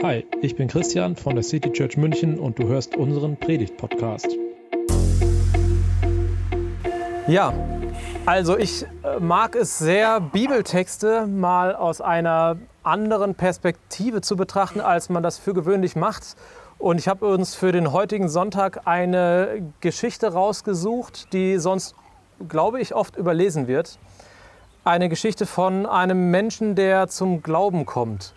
Hi, ich bin Christian von der City Church München und du hörst unseren Predigt-Podcast. Ja, also ich äh, mag es sehr, Bibeltexte mal aus einer anderen Perspektive zu betrachten, als man das für gewöhnlich macht. Und ich habe uns für den heutigen Sonntag eine Geschichte rausgesucht, die sonst, glaube ich, oft überlesen wird. Eine Geschichte von einem Menschen, der zum Glauben kommt.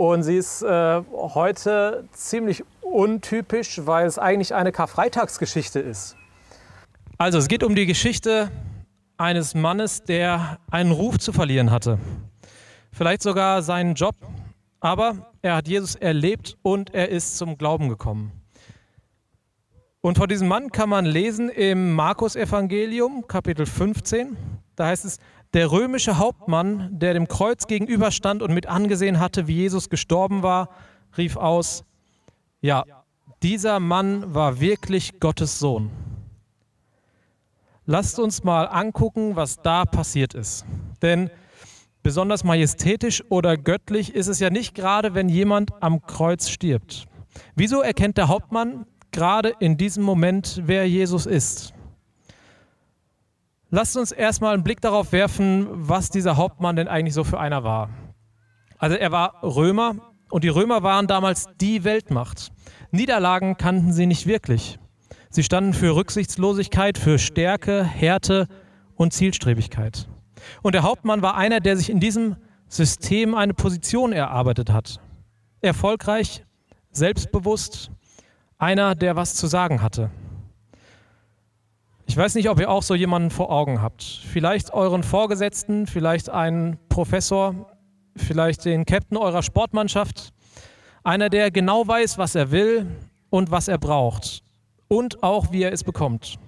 Und sie ist äh, heute ziemlich untypisch, weil es eigentlich eine Karfreitagsgeschichte ist. Also es geht um die Geschichte eines Mannes, der einen Ruf zu verlieren hatte. Vielleicht sogar seinen Job, aber er hat Jesus erlebt und er ist zum Glauben gekommen. Und von diesem Mann kann man lesen im Markus-Evangelium, Kapitel 15. Da heißt es, der römische Hauptmann, der dem Kreuz gegenüberstand und mit angesehen hatte, wie Jesus gestorben war, rief aus, ja, dieser Mann war wirklich Gottes Sohn. Lasst uns mal angucken, was da passiert ist. Denn besonders majestätisch oder göttlich ist es ja nicht gerade, wenn jemand am Kreuz stirbt. Wieso erkennt der Hauptmann gerade in diesem Moment, wer Jesus ist? Lasst uns erstmal einen Blick darauf werfen, was dieser Hauptmann denn eigentlich so für einer war. Also er war Römer und die Römer waren damals die Weltmacht. Niederlagen kannten sie nicht wirklich. Sie standen für Rücksichtslosigkeit, für Stärke, Härte und Zielstrebigkeit. Und der Hauptmann war einer, der sich in diesem System eine Position erarbeitet hat. Erfolgreich, selbstbewusst, einer, der was zu sagen hatte. Ich weiß nicht, ob ihr auch so jemanden vor Augen habt. Vielleicht euren Vorgesetzten, vielleicht einen Professor, vielleicht den Captain eurer Sportmannschaft. Einer, der genau weiß, was er will und was er braucht. Und auch, wie er es bekommt.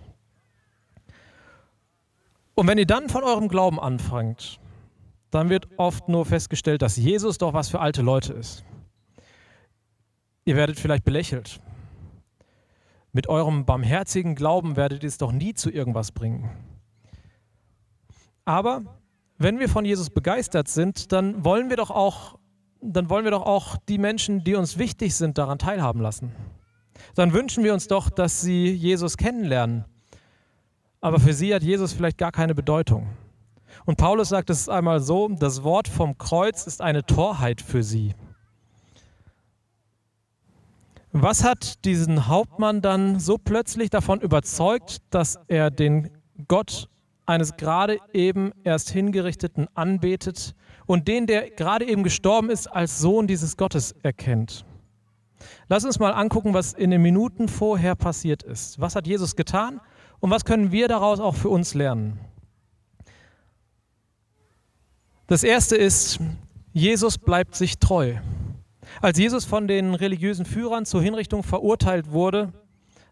Und wenn ihr dann von eurem Glauben anfangt, dann wird oft nur festgestellt, dass Jesus doch was für alte Leute ist. Ihr werdet vielleicht belächelt. Mit eurem barmherzigen Glauben werdet ihr es doch nie zu irgendwas bringen. Aber wenn wir von Jesus begeistert sind, dann wollen wir doch auch, dann wollen wir doch auch die Menschen, die uns wichtig sind, daran teilhaben lassen. Dann wünschen wir uns doch, dass sie Jesus kennenlernen. Aber für sie hat Jesus vielleicht gar keine Bedeutung. Und Paulus sagt es einmal so, das Wort vom Kreuz ist eine Torheit für sie. Was hat diesen Hauptmann dann so plötzlich davon überzeugt, dass er den Gott eines gerade eben erst hingerichteten anbetet und den, der gerade eben gestorben ist, als Sohn dieses Gottes erkennt? Lass uns mal angucken, was in den Minuten vorher passiert ist. Was hat Jesus getan und was können wir daraus auch für uns lernen? Das erste ist, Jesus bleibt sich treu. Als Jesus von den religiösen Führern zur Hinrichtung verurteilt wurde,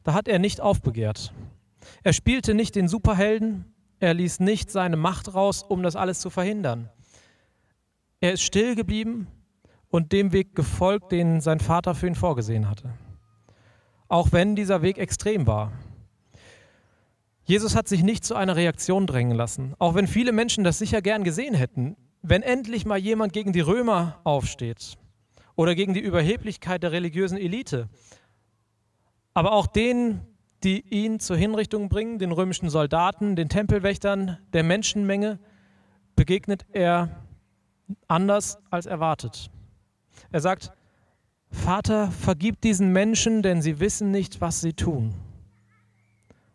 da hat er nicht aufbegehrt. Er spielte nicht den Superhelden, er ließ nicht seine Macht raus, um das alles zu verhindern. Er ist still geblieben und dem Weg gefolgt, den sein Vater für ihn vorgesehen hatte. Auch wenn dieser Weg extrem war. Jesus hat sich nicht zu einer Reaktion drängen lassen, auch wenn viele Menschen das sicher gern gesehen hätten, wenn endlich mal jemand gegen die Römer aufsteht oder gegen die Überheblichkeit der religiösen Elite. Aber auch denen, die ihn zur Hinrichtung bringen, den römischen Soldaten, den Tempelwächtern, der Menschenmenge, begegnet er anders als erwartet. Er sagt, Vater, vergib diesen Menschen, denn sie wissen nicht, was sie tun.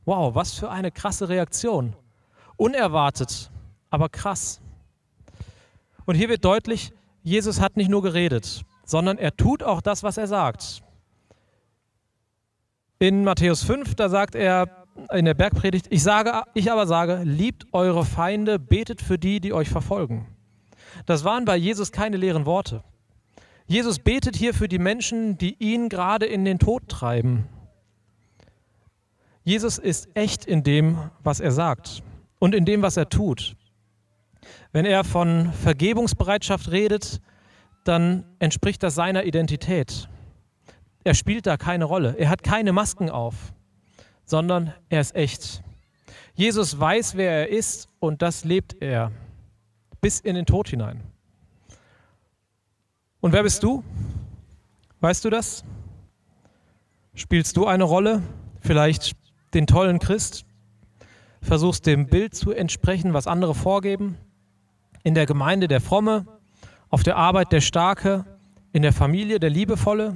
Wow, was für eine krasse Reaktion. Unerwartet, aber krass. Und hier wird deutlich, Jesus hat nicht nur geredet, sondern er tut auch das, was er sagt. In Matthäus 5, da sagt er in der Bergpredigt, ich, sage, ich aber sage, liebt eure Feinde, betet für die, die euch verfolgen. Das waren bei Jesus keine leeren Worte. Jesus betet hier für die Menschen, die ihn gerade in den Tod treiben. Jesus ist echt in dem, was er sagt und in dem, was er tut. Wenn er von Vergebungsbereitschaft redet, dann entspricht das seiner Identität. Er spielt da keine Rolle. Er hat keine Masken auf, sondern er ist echt. Jesus weiß, wer er ist und das lebt er bis in den Tod hinein. Und wer bist du? Weißt du das? Spielst du eine Rolle? Vielleicht den tollen Christ? Versuchst dem Bild zu entsprechen, was andere vorgeben? In der Gemeinde der Fromme? Auf der Arbeit der Starke? In der Familie der Liebevolle?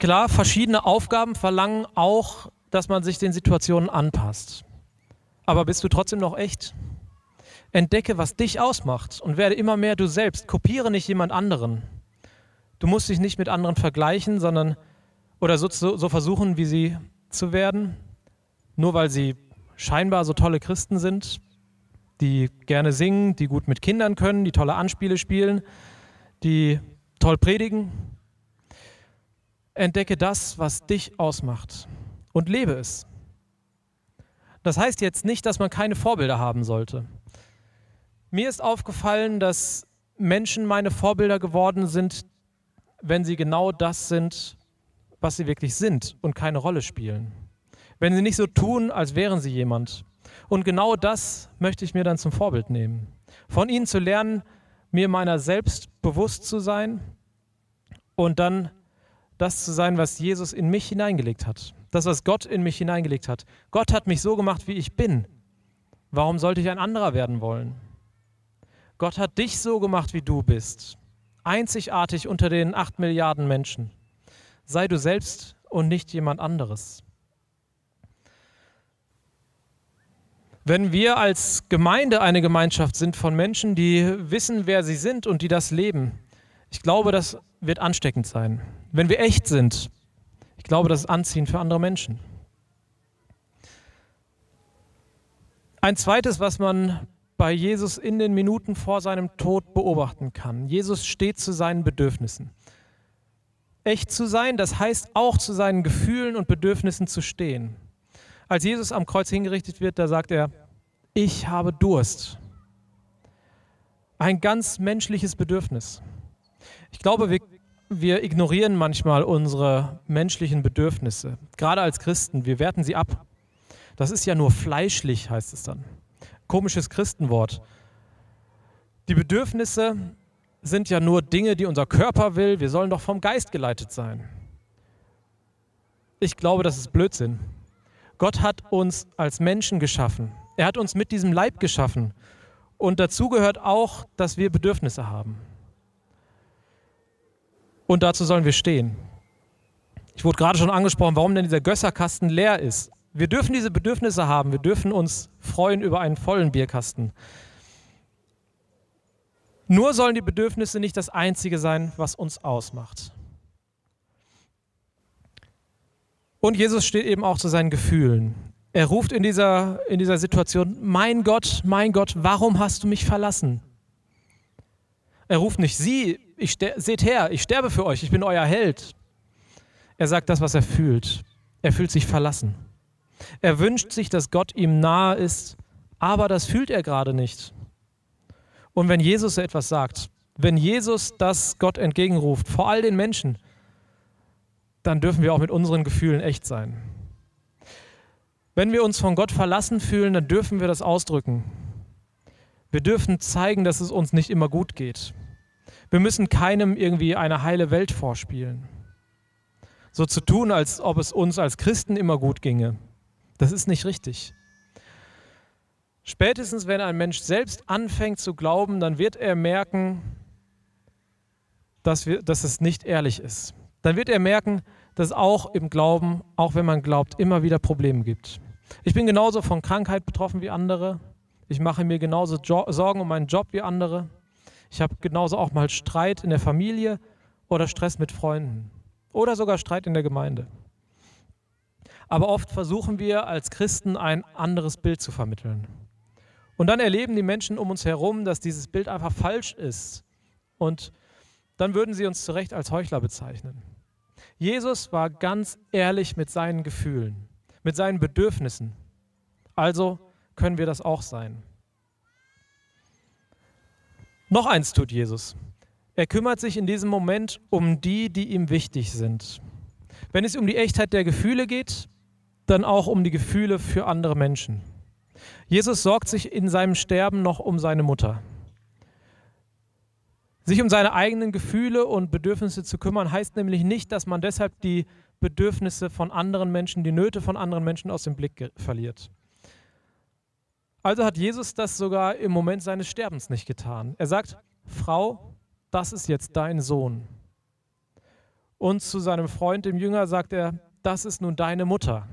Klar, verschiedene Aufgaben verlangen auch, dass man sich den Situationen anpasst. Aber bist du trotzdem noch echt? Entdecke, was dich ausmacht und werde immer mehr du selbst. Kopiere nicht jemand anderen. Du musst dich nicht mit anderen vergleichen, sondern oder so, so, versuchen, wie sie zu werden, nur weil sie scheinbar so tolle Christen sind, die gerne singen, die gut mit Kindern können, die tolle Anspiele spielen, die toll predigen. Entdecke das, was dich ausmacht und lebe es. Das heißt jetzt nicht, dass man keine Vorbilder haben sollte. Mir ist aufgefallen, dass Menschen meine Vorbilder geworden sind, wenn sie genau das sind, was sie wirklich sind und keine Rolle spielen. Wenn sie nicht so tun, als wären sie jemand. Und genau das möchte ich mir dann zum Vorbild nehmen. Von ihnen zu lernen, mir meiner selbst bewusst zu sein und dann das zu sein, was Jesus in mich hineingelegt hat. Das, was Gott in mich hineingelegt hat. Gott hat mich so gemacht, wie ich bin. Warum sollte ich ein anderer werden wollen? Gott hat dich so gemacht, wie du bist. Einzigartig unter den acht Milliarden Menschen. Sei du selbst und nicht jemand anderes. Wenn wir als Gemeinde eine Gemeinschaft sind von Menschen, die wissen, wer sie sind und die das leben, ich glaube, das wird ansteckend sein. Wenn wir echt sind, ich glaube, das ist anziehend für andere Menschen. Ein zweites, was man bei Jesus in den Minuten vor seinem Tod beobachten kann. Jesus steht zu seinen Bedürfnissen. Echt zu sein, das heißt auch zu seinen Gefühlen und Bedürfnissen zu stehen. Als Jesus am Kreuz hingerichtet wird, da sagt er, ich habe Durst. Ein ganz menschliches Bedürfnis. Ich glaube, wir, wir ignorieren manchmal unsere menschlichen Bedürfnisse, gerade als Christen. Wir werten sie ab. Das ist ja nur fleischlich, heißt es dann komisches Christenwort. Die Bedürfnisse sind ja nur Dinge, die unser Körper will. Wir sollen doch vom Geist geleitet sein. Ich glaube, das ist Blödsinn. Gott hat uns als Menschen geschaffen. Er hat uns mit diesem Leib geschaffen. Und dazu gehört auch, dass wir Bedürfnisse haben. Und dazu sollen wir stehen. Ich wurde gerade schon angesprochen, warum denn dieser Gösserkasten leer ist. Wir dürfen diese Bedürfnisse haben. Wir dürfen uns freuen über einen vollen Bierkasten. Nur sollen die Bedürfnisse nicht das Einzige sein, was uns ausmacht. Und Jesus steht eben auch zu seinen Gefühlen. Er ruft in dieser, in dieser Situation, mein Gott, mein Gott, warum hast du mich verlassen? Er ruft nicht, Sie, ich seht her, ich sterbe für euch, ich bin euer Held. Er sagt das, was er fühlt. Er fühlt sich verlassen. Er wünscht sich, dass Gott ihm nahe ist, aber das fühlt er gerade nicht. Und wenn Jesus etwas sagt, wenn Jesus das Gott entgegenruft, vor all den Menschen, dann dürfen wir auch mit unseren Gefühlen echt sein. Wenn wir uns von Gott verlassen fühlen, dann dürfen wir das ausdrücken. Wir dürfen zeigen, dass es uns nicht immer gut geht. Wir müssen keinem irgendwie eine heile Welt vorspielen. So zu tun, als ob es uns als Christen immer gut ginge. Das ist nicht richtig. Spätestens, wenn ein Mensch selbst anfängt zu glauben, dann wird er merken, dass, wir, dass es nicht ehrlich ist. Dann wird er merken, dass es auch im Glauben, auch wenn man glaubt, immer wieder Probleme gibt. Ich bin genauso von Krankheit betroffen wie andere. Ich mache mir genauso jo Sorgen um meinen Job wie andere. Ich habe genauso auch mal Streit in der Familie oder Stress mit Freunden oder sogar Streit in der Gemeinde. Aber oft versuchen wir als Christen ein anderes Bild zu vermitteln. Und dann erleben die Menschen um uns herum, dass dieses Bild einfach falsch ist. Und dann würden sie uns zu Recht als Heuchler bezeichnen. Jesus war ganz ehrlich mit seinen Gefühlen, mit seinen Bedürfnissen. Also können wir das auch sein. Noch eins tut Jesus. Er kümmert sich in diesem Moment um die, die ihm wichtig sind. Wenn es um die Echtheit der Gefühle geht, dann auch um die Gefühle für andere Menschen. Jesus sorgt sich in seinem Sterben noch um seine Mutter. Sich um seine eigenen Gefühle und Bedürfnisse zu kümmern, heißt nämlich nicht, dass man deshalb die Bedürfnisse von anderen Menschen, die Nöte von anderen Menschen aus dem Blick verliert. Also hat Jesus das sogar im Moment seines Sterbens nicht getan. Er sagt, Frau, das ist jetzt dein Sohn. Und zu seinem Freund, dem Jünger, sagt er, das ist nun deine Mutter.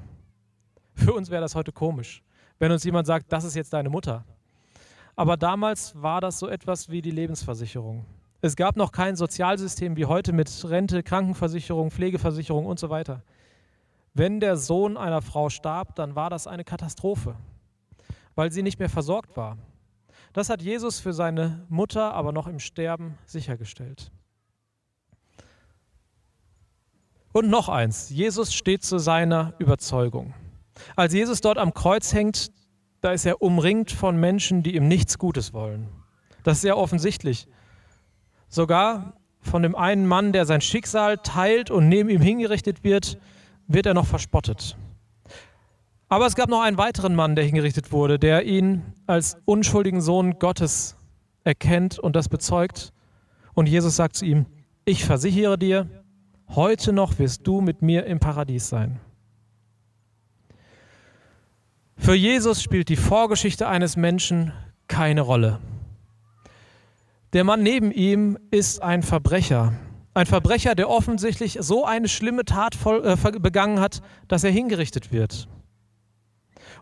Für uns wäre das heute komisch, wenn uns jemand sagt, das ist jetzt deine Mutter. Aber damals war das so etwas wie die Lebensversicherung. Es gab noch kein Sozialsystem wie heute mit Rente, Krankenversicherung, Pflegeversicherung und so weiter. Wenn der Sohn einer Frau starb, dann war das eine Katastrophe, weil sie nicht mehr versorgt war. Das hat Jesus für seine Mutter aber noch im Sterben sichergestellt. Und noch eins, Jesus steht zu seiner Überzeugung. Als Jesus dort am Kreuz hängt, da ist er umringt von Menschen, die ihm nichts Gutes wollen. Das ist sehr offensichtlich. Sogar von dem einen Mann, der sein Schicksal teilt und neben ihm hingerichtet wird, wird er noch verspottet. Aber es gab noch einen weiteren Mann, der hingerichtet wurde, der ihn als unschuldigen Sohn Gottes erkennt und das bezeugt. Und Jesus sagt zu ihm, ich versichere dir, heute noch wirst du mit mir im Paradies sein. Für Jesus spielt die Vorgeschichte eines Menschen keine Rolle. Der Mann neben ihm ist ein Verbrecher. Ein Verbrecher, der offensichtlich so eine schlimme Tat voll, äh, begangen hat, dass er hingerichtet wird.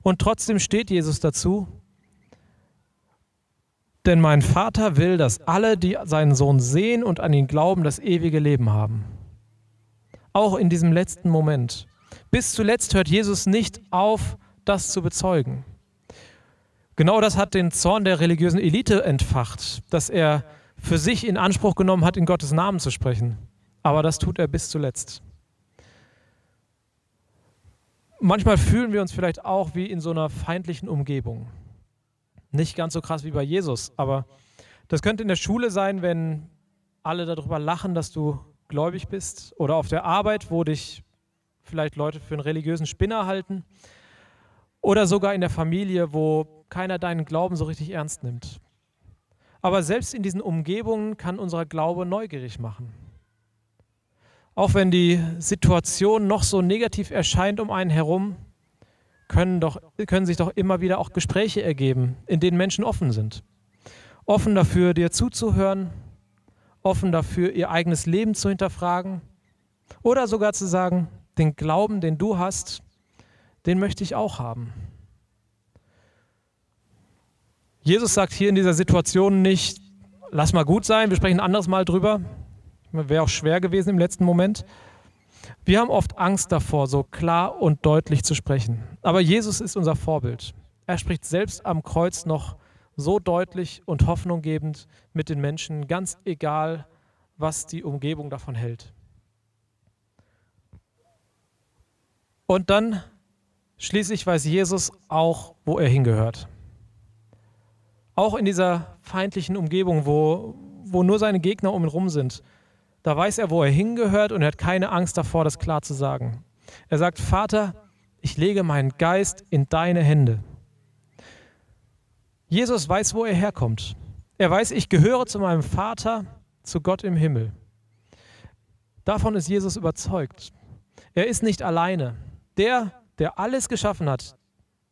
Und trotzdem steht Jesus dazu, denn mein Vater will, dass alle, die seinen Sohn sehen und an ihn glauben, das ewige Leben haben. Auch in diesem letzten Moment. Bis zuletzt hört Jesus nicht auf, das zu bezeugen. Genau das hat den Zorn der religiösen Elite entfacht, dass er für sich in Anspruch genommen hat, in Gottes Namen zu sprechen. Aber das tut er bis zuletzt. Manchmal fühlen wir uns vielleicht auch wie in so einer feindlichen Umgebung. Nicht ganz so krass wie bei Jesus, aber das könnte in der Schule sein, wenn alle darüber lachen, dass du gläubig bist, oder auf der Arbeit, wo dich vielleicht Leute für einen religiösen Spinner halten, oder sogar in der Familie, wo keiner deinen Glauben so richtig ernst nimmt. Aber selbst in diesen Umgebungen kann unser Glaube neugierig machen. Auch wenn die Situation noch so negativ erscheint um einen herum, können, doch, können sich doch immer wieder auch Gespräche ergeben, in denen Menschen offen sind. Offen dafür, dir zuzuhören, offen dafür, ihr eigenes Leben zu hinterfragen oder sogar zu sagen, den Glauben, den du hast, den möchte ich auch haben. Jesus sagt hier in dieser Situation nicht, lass mal gut sein, wir sprechen ein anderes Mal drüber. Wäre auch schwer gewesen im letzten Moment. Wir haben oft Angst davor, so klar und deutlich zu sprechen. Aber Jesus ist unser Vorbild. Er spricht selbst am Kreuz noch so deutlich und hoffnunggebend mit den Menschen, ganz egal, was die Umgebung davon hält. Und dann schließlich weiß Jesus auch, wo er hingehört. Auch in dieser feindlichen Umgebung, wo, wo nur seine Gegner um ihn rum sind, da weiß er, wo er hingehört und er hat keine Angst davor, das klar zu sagen. Er sagt, Vater, ich lege meinen Geist in deine Hände. Jesus weiß, wo er herkommt. Er weiß, ich gehöre zu meinem Vater, zu Gott im Himmel. Davon ist Jesus überzeugt. Er ist nicht alleine. Der, der alles geschaffen hat,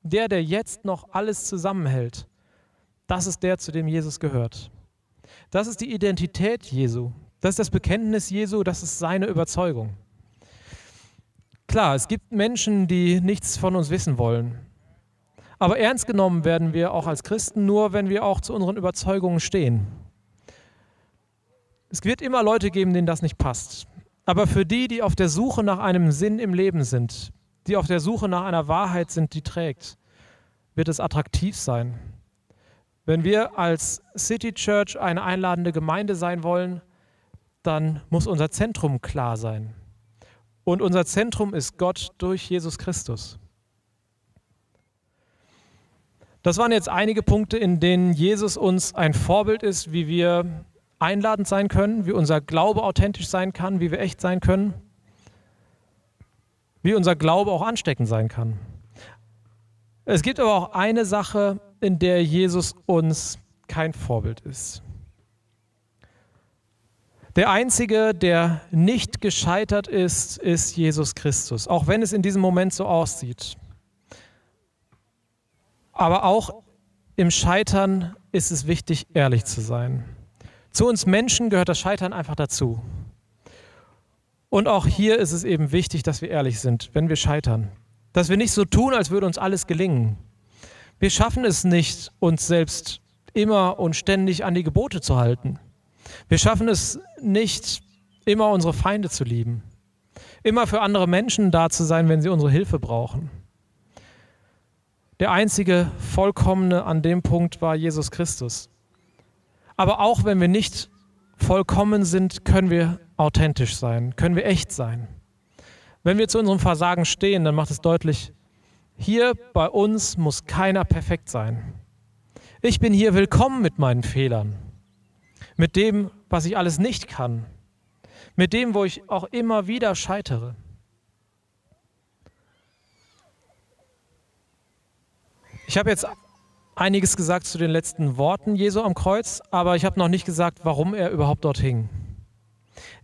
der, der jetzt noch alles zusammenhält, das ist der, zu dem Jesus gehört. Das ist die Identität Jesu. Das ist das Bekenntnis Jesu, das ist seine Überzeugung. Klar, es gibt Menschen, die nichts von uns wissen wollen. Aber ernst genommen werden wir auch als Christen nur, wenn wir auch zu unseren Überzeugungen stehen. Es wird immer Leute geben, denen das nicht passt. Aber für die, die auf der Suche nach einem Sinn im Leben sind, die auf der Suche nach einer Wahrheit sind, die trägt, wird es attraktiv sein. Wenn wir als City Church eine einladende Gemeinde sein wollen, dann muss unser Zentrum klar sein. Und unser Zentrum ist Gott durch Jesus Christus. Das waren jetzt einige Punkte, in denen Jesus uns ein Vorbild ist, wie wir einladend sein können, wie unser Glaube authentisch sein kann, wie wir echt sein können, wie unser Glaube auch ansteckend sein kann. Es gibt aber auch eine Sache, in der Jesus uns kein Vorbild ist. Der Einzige, der nicht gescheitert ist, ist Jesus Christus, auch wenn es in diesem Moment so aussieht. Aber auch im Scheitern ist es wichtig, ehrlich zu sein. Zu uns Menschen gehört das Scheitern einfach dazu. Und auch hier ist es eben wichtig, dass wir ehrlich sind, wenn wir scheitern. Dass wir nicht so tun, als würde uns alles gelingen. Wir schaffen es nicht, uns selbst immer und ständig an die Gebote zu halten. Wir schaffen es nicht, immer unsere Feinde zu lieben. Immer für andere Menschen da zu sein, wenn sie unsere Hilfe brauchen. Der einzige Vollkommene an dem Punkt war Jesus Christus. Aber auch wenn wir nicht vollkommen sind, können wir authentisch sein, können wir echt sein. Wenn wir zu unserem Versagen stehen, dann macht es deutlich, hier bei uns muss keiner perfekt sein. Ich bin hier willkommen mit meinen Fehlern, mit dem, was ich alles nicht kann, mit dem, wo ich auch immer wieder scheitere. Ich habe jetzt einiges gesagt zu den letzten Worten Jesu am Kreuz, aber ich habe noch nicht gesagt, warum er überhaupt dort hing.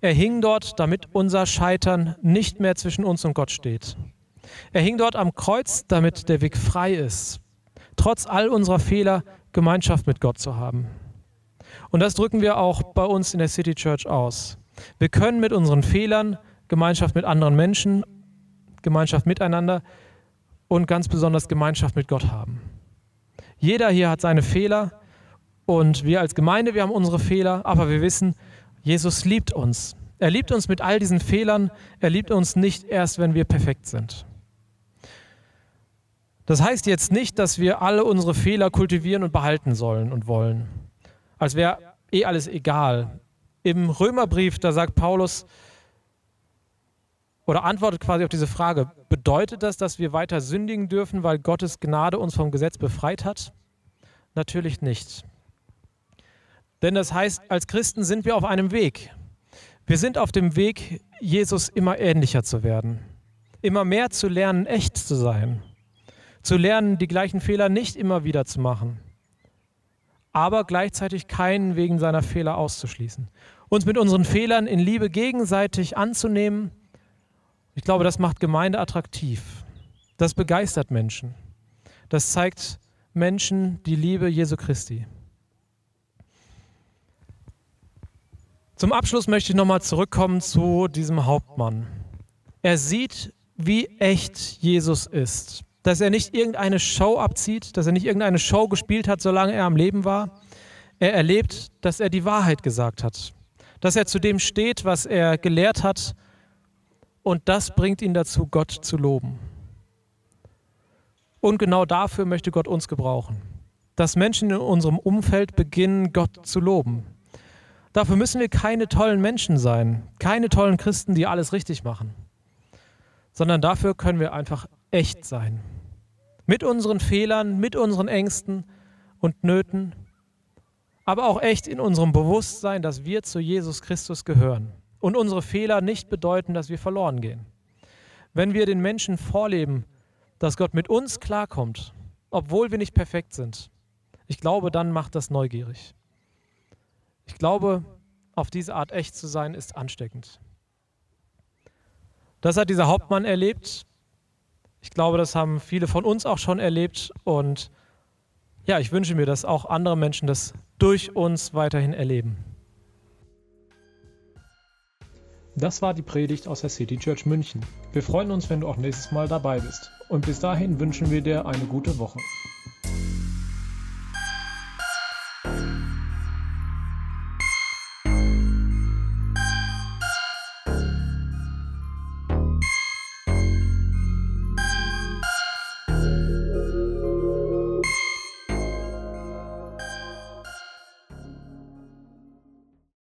Er hing dort, damit unser Scheitern nicht mehr zwischen uns und Gott steht. Er hing dort am Kreuz, damit der Weg frei ist, trotz all unserer Fehler Gemeinschaft mit Gott zu haben. Und das drücken wir auch bei uns in der City Church aus. Wir können mit unseren Fehlern Gemeinschaft mit anderen Menschen, Gemeinschaft miteinander und ganz besonders Gemeinschaft mit Gott haben. Jeder hier hat seine Fehler und wir als Gemeinde, wir haben unsere Fehler, aber wir wissen, Jesus liebt uns. Er liebt uns mit all diesen Fehlern. Er liebt uns nicht erst, wenn wir perfekt sind. Das heißt jetzt nicht, dass wir alle unsere Fehler kultivieren und behalten sollen und wollen. Als wäre eh alles egal. Im Römerbrief, da sagt Paulus oder antwortet quasi auf diese Frage, bedeutet das, dass wir weiter sündigen dürfen, weil Gottes Gnade uns vom Gesetz befreit hat? Natürlich nicht. Denn das heißt, als Christen sind wir auf einem Weg. Wir sind auf dem Weg, Jesus immer ähnlicher zu werden, immer mehr zu lernen, echt zu sein, zu lernen, die gleichen Fehler nicht immer wieder zu machen, aber gleichzeitig keinen wegen seiner Fehler auszuschließen. Uns mit unseren Fehlern in Liebe gegenseitig anzunehmen, ich glaube, das macht Gemeinde attraktiv. Das begeistert Menschen. Das zeigt Menschen die Liebe Jesu Christi. Zum Abschluss möchte ich nochmal zurückkommen zu diesem Hauptmann. Er sieht, wie echt Jesus ist. Dass er nicht irgendeine Show abzieht, dass er nicht irgendeine Show gespielt hat, solange er am Leben war. Er erlebt, dass er die Wahrheit gesagt hat. Dass er zu dem steht, was er gelehrt hat. Und das bringt ihn dazu, Gott zu loben. Und genau dafür möchte Gott uns gebrauchen. Dass Menschen in unserem Umfeld beginnen, Gott zu loben. Dafür müssen wir keine tollen Menschen sein, keine tollen Christen, die alles richtig machen, sondern dafür können wir einfach echt sein. Mit unseren Fehlern, mit unseren Ängsten und Nöten, aber auch echt in unserem Bewusstsein, dass wir zu Jesus Christus gehören und unsere Fehler nicht bedeuten, dass wir verloren gehen. Wenn wir den Menschen vorleben, dass Gott mit uns klarkommt, obwohl wir nicht perfekt sind, ich glaube, dann macht das neugierig. Ich glaube, auf diese Art echt zu sein, ist ansteckend. Das hat dieser Hauptmann erlebt. Ich glaube, das haben viele von uns auch schon erlebt. Und ja, ich wünsche mir, dass auch andere Menschen das durch uns weiterhin erleben. Das war die Predigt aus der City Church München. Wir freuen uns, wenn du auch nächstes Mal dabei bist. Und bis dahin wünschen wir dir eine gute Woche.